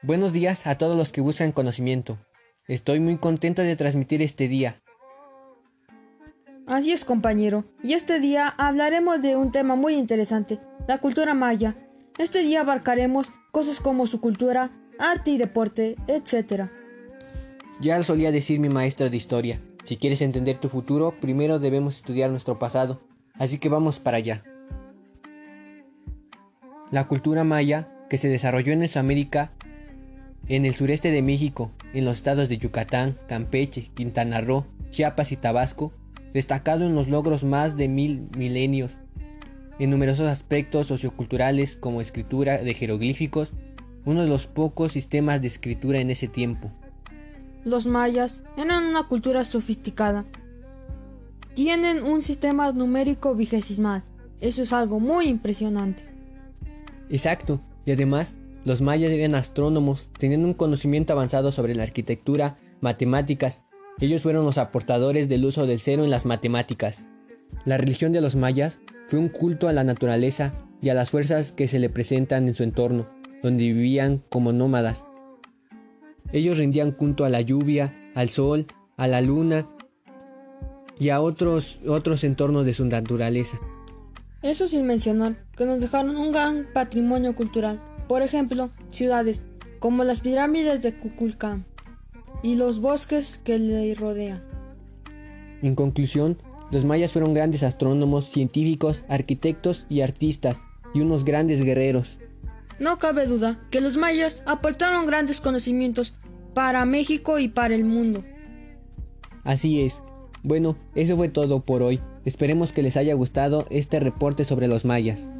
Buenos días a todos los que buscan conocimiento. Estoy muy contento de transmitir este día. Así es, compañero. Y este día hablaremos de un tema muy interesante, la cultura maya. Este día abarcaremos cosas como su cultura, arte y deporte, etc. Ya lo solía decir mi maestra de historia. Si quieres entender tu futuro, primero debemos estudiar nuestro pasado. Así que vamos para allá. La cultura maya, que se desarrolló en Mesoamérica, en el sureste de México, en los estados de Yucatán, Campeche, Quintana Roo, Chiapas y Tabasco, destacado en los logros más de mil milenios, en numerosos aspectos socioculturales como escritura de jeroglíficos, uno de los pocos sistemas de escritura en ese tiempo. Los mayas eran una cultura sofisticada. Tienen un sistema numérico vigesimal. Eso es algo muy impresionante. Exacto, y además los mayas eran astrónomos, tenían un conocimiento avanzado sobre la arquitectura, matemáticas. Ellos fueron los aportadores del uso del cero en las matemáticas. La religión de los mayas fue un culto a la naturaleza y a las fuerzas que se le presentan en su entorno, donde vivían como nómadas. Ellos rendían culto a la lluvia, al sol, a la luna y a otros, otros entornos de su naturaleza. Eso sin mencionar que nos dejaron un gran patrimonio cultural. Por ejemplo, ciudades como las pirámides de Kukulcán y los bosques que le rodean. En conclusión, los mayas fueron grandes astrónomos, científicos, arquitectos y artistas, y unos grandes guerreros. No cabe duda que los mayas aportaron grandes conocimientos para México y para el mundo. Así es. Bueno, eso fue todo por hoy. Esperemos que les haya gustado este reporte sobre los mayas.